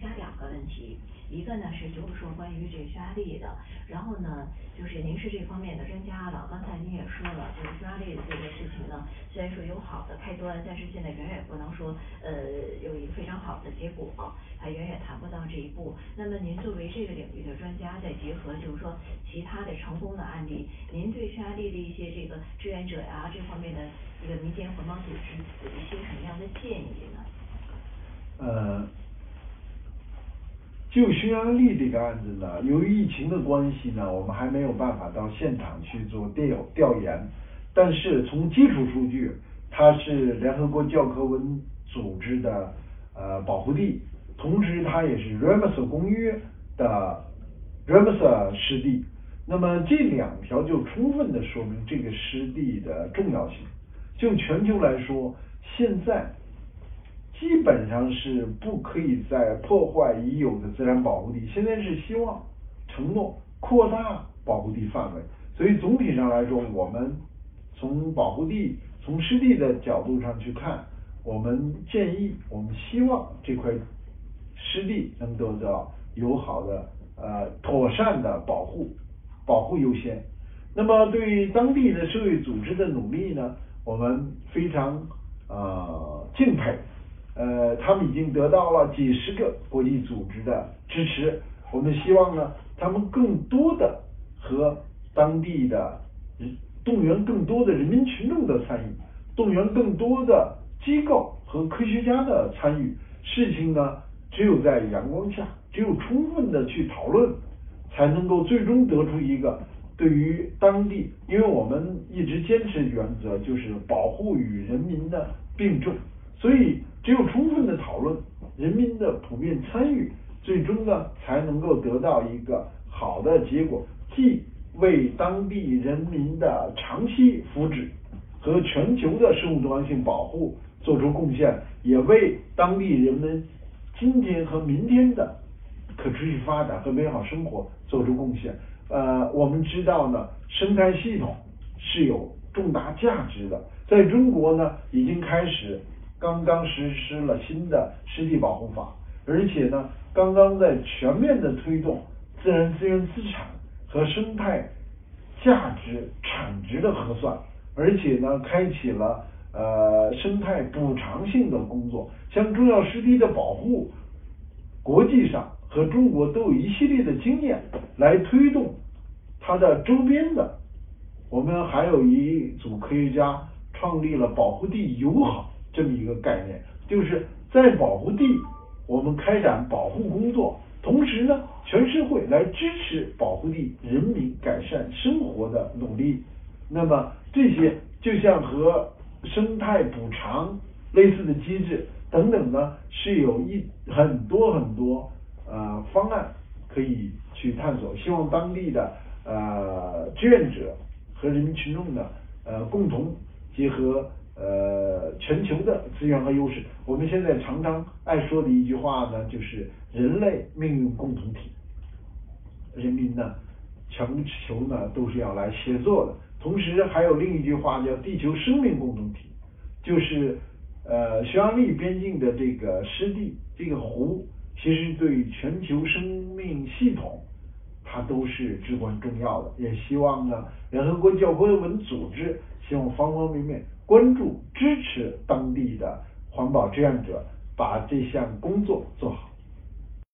加两个问题，一个呢是就是说关于这匈牙利的，然后呢就是您是这方面的专家了，刚才您也说了，就是匈牙利的这个事情呢，虽然说有好的开端，但是现在远远不能说呃有一个非常好的结果，还远远谈不到这一步。那么您作为这个领域的专家，再结合就是说其他的成功的案例，您对匈牙利的一些这个志愿者呀这方面的一个民间环保组织有一些什么样的建议呢？呃就匈牙利这个案子呢，由于疫情的关系呢，我们还没有办法到现场去做调调研，但是从基础数据，它是联合国教科文组织的呃保护地，同时它也是 Ramsar 公约的 Ramsar 湿地，那么这两条就充分的说明这个湿地的重要性。就全球来说，现在。基本上是不可以再破坏已有的自然保护地，现在是希望承诺扩大保护地范围，所以总体上来说，我们从保护地、从湿地的角度上去看，我们建议，我们希望这块湿地能得到友好的呃妥善的保护，保护优先。那么对于当地的社会组织的努力呢，我们非常呃敬佩。呃，他们已经得到了几十个国际组织的支持。我们希望呢，他们更多的和当地的动员更多的人民群众的参与，动员更多的机构和科学家的参与。事情呢，只有在阳光下，只有充分的去讨论，才能够最终得出一个对于当地，因为我们一直坚持原则就是保护与人民的并重。所以，只有充分的讨论，人民的普遍参与，最终呢，才能够得到一个好的结果，既为当地人民的长期福祉和全球的生物多样性保护做出贡献，也为当地人们今天和明天的可持续发展和美好生活做出贡献。呃，我们知道呢，生态系统是有重大价值的，在中国呢，已经开始。刚刚实施了新的湿地保护法，而且呢，刚刚在全面的推动自然资源资产和生态价值产值的核算，而且呢，开启了呃生态补偿性的工作。像重要湿地的保护，国际上和中国都有一系列的经验来推动它的周边的。我们还有一组科学家创立了保护地友好。这么一个概念，就是在保护地，我们开展保护工作，同时呢，全社会来支持保护地人民改善生活的努力。那么这些就像和生态补偿类似的机制等等呢，是有一很多很多呃方案可以去探索。希望当地的呃志愿者和人民群众呢呃共同结合。呃，全球的资源和优势，我们现在常常爱说的一句话呢，就是人类命运共同体。人民呢，全球呢都是要来协作的。同时还有另一句话叫地球生命共同体，就是呃匈牙利边境的这个湿地这个湖，其实对全球生命系统它都是至关重要的。也希望呢，联合国教科文组织希望方方面面。关注、支持当地的环保志愿者，把这项工作做好。